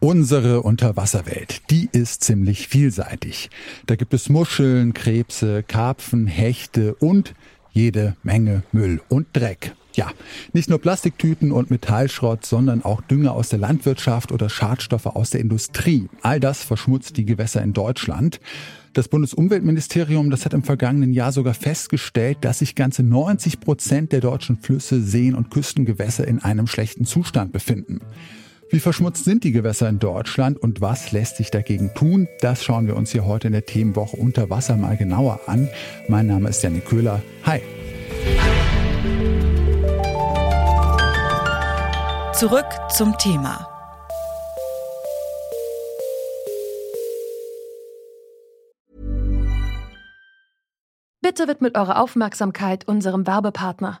Unsere Unterwasserwelt, die ist ziemlich vielseitig. Da gibt es Muscheln, Krebse, Karpfen, Hechte und jede Menge Müll und Dreck. Ja, nicht nur Plastiktüten und Metallschrott, sondern auch Dünger aus der Landwirtschaft oder Schadstoffe aus der Industrie. All das verschmutzt die Gewässer in Deutschland. Das Bundesumweltministerium, das hat im vergangenen Jahr sogar festgestellt, dass sich ganze 90 Prozent der deutschen Flüsse, Seen und Küstengewässer in einem schlechten Zustand befinden. Wie verschmutzt sind die Gewässer in Deutschland und was lässt sich dagegen tun? Das schauen wir uns hier heute in der Themenwoche unter Wasser mal genauer an. Mein Name ist Janik Köhler. Hi. Zurück zum Thema. Bitte widmet eure Aufmerksamkeit unserem Werbepartner.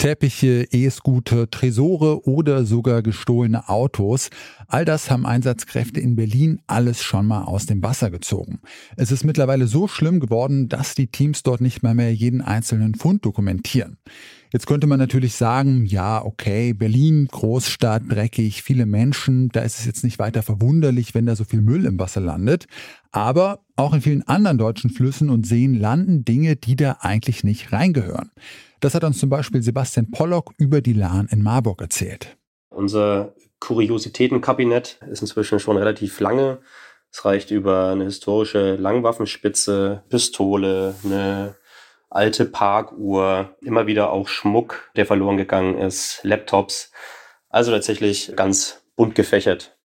Teppiche, E-Scooter, Tresore oder sogar gestohlene Autos. All das haben Einsatzkräfte in Berlin alles schon mal aus dem Wasser gezogen. Es ist mittlerweile so schlimm geworden, dass die Teams dort nicht mal mehr jeden einzelnen Fund dokumentieren. Jetzt könnte man natürlich sagen, ja, okay, Berlin, Großstadt, dreckig, viele Menschen, da ist es jetzt nicht weiter verwunderlich, wenn da so viel Müll im Wasser landet. Aber auch in vielen anderen deutschen Flüssen und Seen landen Dinge, die da eigentlich nicht reingehören. Das hat uns zum Beispiel Sebastian Pollock über die Lahn in Marburg erzählt. Unser Kuriositätenkabinett ist inzwischen schon relativ lange. Es reicht über eine historische Langwaffenspitze, Pistole, eine alte Parkuhr, immer wieder auch Schmuck, der verloren gegangen ist, Laptops. Also tatsächlich ganz bunt gefächert.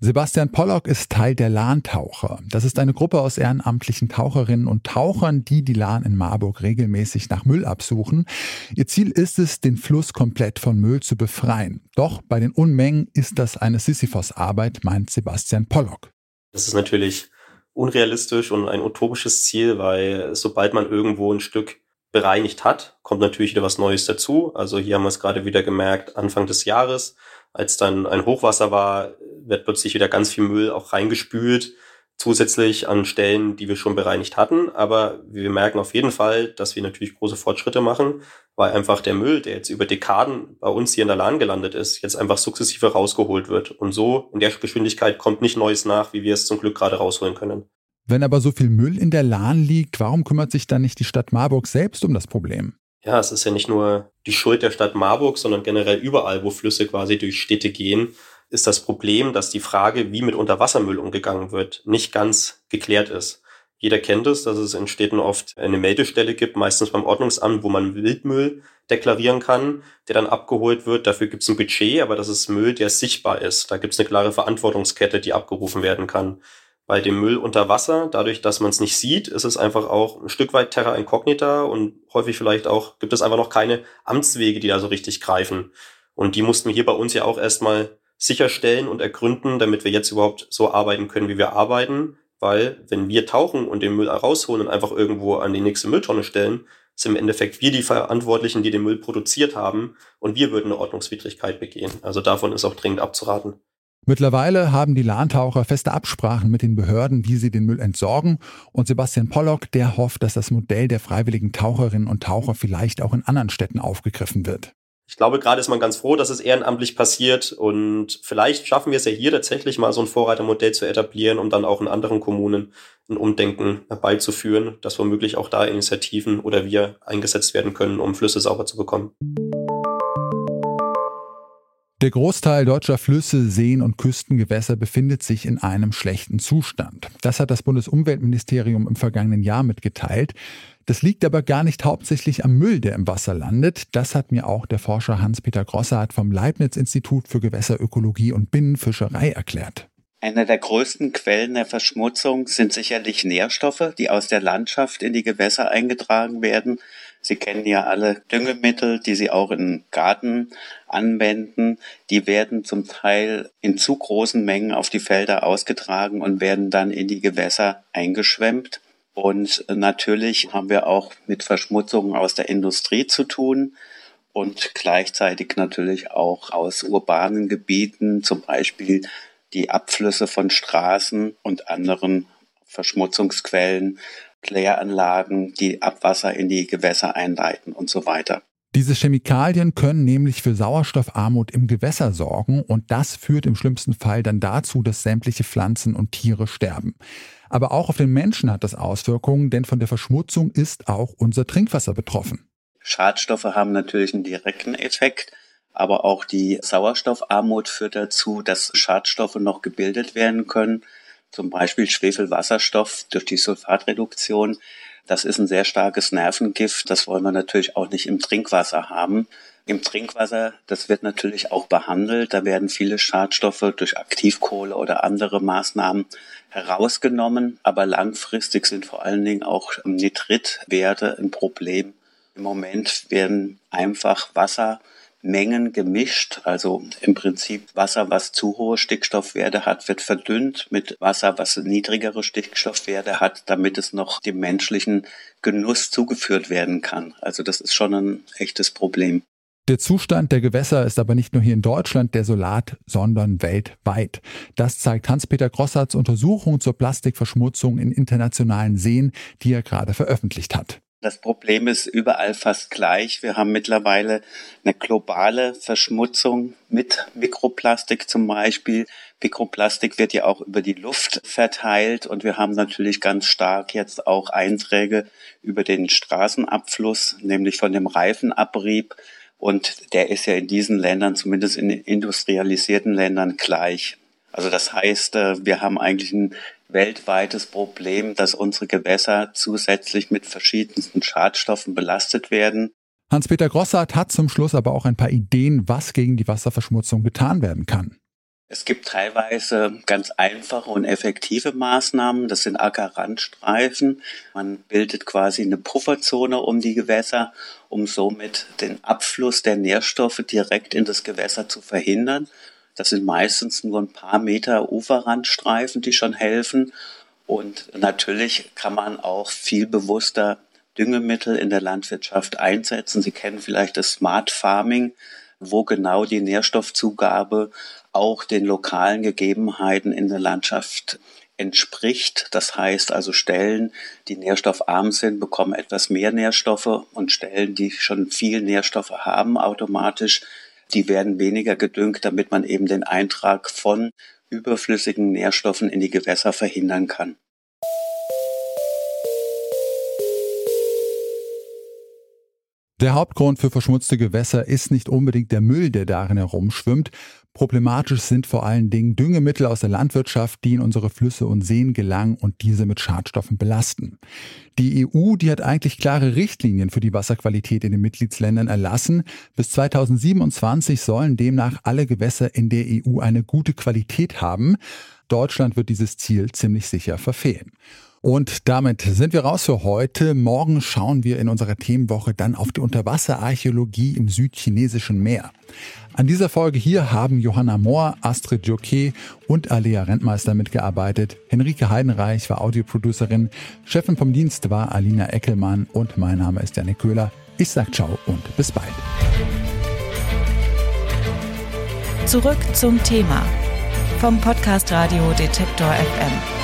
Sebastian Pollock ist Teil der Lahntaucher. Das ist eine Gruppe aus ehrenamtlichen Taucherinnen und Tauchern, die die Lahn in Marburg regelmäßig nach Müll absuchen. Ihr Ziel ist es, den Fluss komplett von Müll zu befreien. Doch bei den Unmengen ist das eine Sisyphos-Arbeit, meint Sebastian Pollock. Das ist natürlich unrealistisch und ein utopisches Ziel, weil sobald man irgendwo ein Stück bereinigt hat, kommt natürlich wieder was Neues dazu. Also hier haben wir es gerade wieder gemerkt, Anfang des Jahres als dann ein Hochwasser war, wird plötzlich wieder ganz viel Müll auch reingespült, zusätzlich an Stellen, die wir schon bereinigt hatten. Aber wir merken auf jeden Fall, dass wir natürlich große Fortschritte machen, weil einfach der Müll, der jetzt über Dekaden bei uns hier in der Lahn gelandet ist, jetzt einfach sukzessive rausgeholt wird. Und so in der Geschwindigkeit kommt nicht Neues nach, wie wir es zum Glück gerade rausholen können. Wenn aber so viel Müll in der Lahn liegt, warum kümmert sich dann nicht die Stadt Marburg selbst um das Problem? ja, es ist ja nicht nur die Schuld der Stadt Marburg, sondern generell überall, wo Flüsse quasi durch Städte gehen, ist das Problem, dass die Frage, wie mit Unterwassermüll umgegangen wird, nicht ganz geklärt ist. Jeder kennt es, dass es in Städten oft eine Meldestelle gibt, meistens beim Ordnungsamt, wo man Wildmüll deklarieren kann, der dann abgeholt wird. Dafür gibt es ein Budget, aber das ist Müll, der sichtbar ist. Da gibt es eine klare Verantwortungskette, die abgerufen werden kann bei dem Müll unter Wasser, dadurch, dass man es nicht sieht, ist es einfach auch ein Stück weit Terra Incognita und häufig vielleicht auch gibt es einfach noch keine Amtswege, die da so richtig greifen. Und die mussten wir hier bei uns ja auch erstmal sicherstellen und ergründen, damit wir jetzt überhaupt so arbeiten können, wie wir arbeiten. Weil wenn wir tauchen und den Müll rausholen und einfach irgendwo an die nächste Mülltonne stellen, sind im Endeffekt wir die Verantwortlichen, die den Müll produziert haben und wir würden eine Ordnungswidrigkeit begehen. Also davon ist auch dringend abzuraten. Mittlerweile haben die Lahntaucher feste Absprachen mit den Behörden, wie sie den Müll entsorgen. Und Sebastian Pollock, der hofft, dass das Modell der freiwilligen Taucherinnen und Taucher vielleicht auch in anderen Städten aufgegriffen wird. Ich glaube, gerade ist man ganz froh, dass es ehrenamtlich passiert und vielleicht schaffen wir es ja hier tatsächlich mal so ein Vorreitermodell zu etablieren, um dann auch in anderen Kommunen ein Umdenken herbeizuführen, dass womöglich auch da Initiativen oder wir eingesetzt werden können, um Flüsse sauber zu bekommen. Der Großteil deutscher Flüsse, Seen und Küstengewässer befindet sich in einem schlechten Zustand. Das hat das Bundesumweltministerium im vergangenen Jahr mitgeteilt. Das liegt aber gar nicht hauptsächlich am Müll, der im Wasser landet. Das hat mir auch der Forscher Hans-Peter Grossart vom Leibniz-Institut für Gewässerökologie und Binnenfischerei erklärt. Eine der größten Quellen der Verschmutzung sind sicherlich Nährstoffe, die aus der Landschaft in die Gewässer eingetragen werden. Sie kennen ja alle Düngemittel, die Sie auch im Garten anwenden. Die werden zum Teil in zu großen Mengen auf die Felder ausgetragen und werden dann in die Gewässer eingeschwemmt. Und natürlich haben wir auch mit Verschmutzungen aus der Industrie zu tun und gleichzeitig natürlich auch aus urbanen Gebieten, zum Beispiel die Abflüsse von Straßen und anderen Verschmutzungsquellen, Kläranlagen, die Abwasser in die Gewässer einleiten und so weiter. Diese Chemikalien können nämlich für Sauerstoffarmut im Gewässer sorgen und das führt im schlimmsten Fall dann dazu, dass sämtliche Pflanzen und Tiere sterben. Aber auch auf den Menschen hat das Auswirkungen, denn von der Verschmutzung ist auch unser Trinkwasser betroffen. Schadstoffe haben natürlich einen direkten Effekt, aber auch die Sauerstoffarmut führt dazu, dass Schadstoffe noch gebildet werden können, zum Beispiel Schwefelwasserstoff durch die Sulfatreduktion. Das ist ein sehr starkes Nervengift. Das wollen wir natürlich auch nicht im Trinkwasser haben. Im Trinkwasser, das wird natürlich auch behandelt. Da werden viele Schadstoffe durch Aktivkohle oder andere Maßnahmen herausgenommen. Aber langfristig sind vor allen Dingen auch Nitritwerte ein Problem. Im Moment werden einfach Wassermengen gemischt. Also im Prinzip Wasser, was zu hohe Stickstoffwerte hat, wird verdünnt mit Wasser, was niedrigere Stickstoffwerte hat, damit es noch dem menschlichen Genuss zugeführt werden kann. Also das ist schon ein echtes Problem. Der Zustand der Gewässer ist aber nicht nur hier in Deutschland desolat, sondern weltweit. Das zeigt Hans-Peter Grossarts Untersuchung zur Plastikverschmutzung in internationalen Seen, die er gerade veröffentlicht hat. Das Problem ist überall fast gleich. Wir haben mittlerweile eine globale Verschmutzung mit Mikroplastik zum Beispiel. Mikroplastik wird ja auch über die Luft verteilt und wir haben natürlich ganz stark jetzt auch Einträge über den Straßenabfluss, nämlich von dem Reifenabrieb. Und der ist ja in diesen Ländern, zumindest in industrialisierten Ländern, gleich. Also das heißt, äh, wir haben eigentlich ein weltweites Problem, dass unsere Gewässer zusätzlich mit verschiedensten Schadstoffen belastet werden. Hans-Peter Grossart hat zum Schluss aber auch ein paar Ideen, was gegen die Wasserverschmutzung getan werden kann. Es gibt teilweise ganz einfache und effektive Maßnahmen. Das sind Ackerrandstreifen. Man bildet quasi eine Pufferzone um die Gewässer, um somit den Abfluss der Nährstoffe direkt in das Gewässer zu verhindern. Das sind meistens nur ein paar Meter Uferrandstreifen, die schon helfen. Und natürlich kann man auch viel bewusster Düngemittel in der Landwirtschaft einsetzen. Sie kennen vielleicht das Smart Farming, wo genau die Nährstoffzugabe auch den lokalen Gegebenheiten in der Landschaft entspricht. Das heißt also Stellen, die nährstoffarm sind, bekommen etwas mehr Nährstoffe und Stellen, die schon viel Nährstoffe haben, automatisch die werden weniger gedüngt, damit man eben den Eintrag von überflüssigen Nährstoffen in die Gewässer verhindern kann. Der Hauptgrund für verschmutzte Gewässer ist nicht unbedingt der Müll, der darin herumschwimmt. Problematisch sind vor allen Dingen Düngemittel aus der Landwirtschaft, die in unsere Flüsse und Seen gelangen und diese mit Schadstoffen belasten. Die EU, die hat eigentlich klare Richtlinien für die Wasserqualität in den Mitgliedsländern erlassen. Bis 2027 sollen demnach alle Gewässer in der EU eine gute Qualität haben. Deutschland wird dieses Ziel ziemlich sicher verfehlen. Und damit sind wir raus für heute. Morgen schauen wir in unserer Themenwoche dann auf die Unterwasserarchäologie im südchinesischen Meer. An dieser Folge hier haben Johanna Mohr, Astrid Joquet und Alea Rentmeister mitgearbeitet. Henrike Heidenreich war Audioproducerin. Chefin vom Dienst war Alina Eckelmann und mein Name ist Janik Köhler. Ich sag ciao und bis bald. Zurück zum Thema vom Podcast Radio Detektor FM.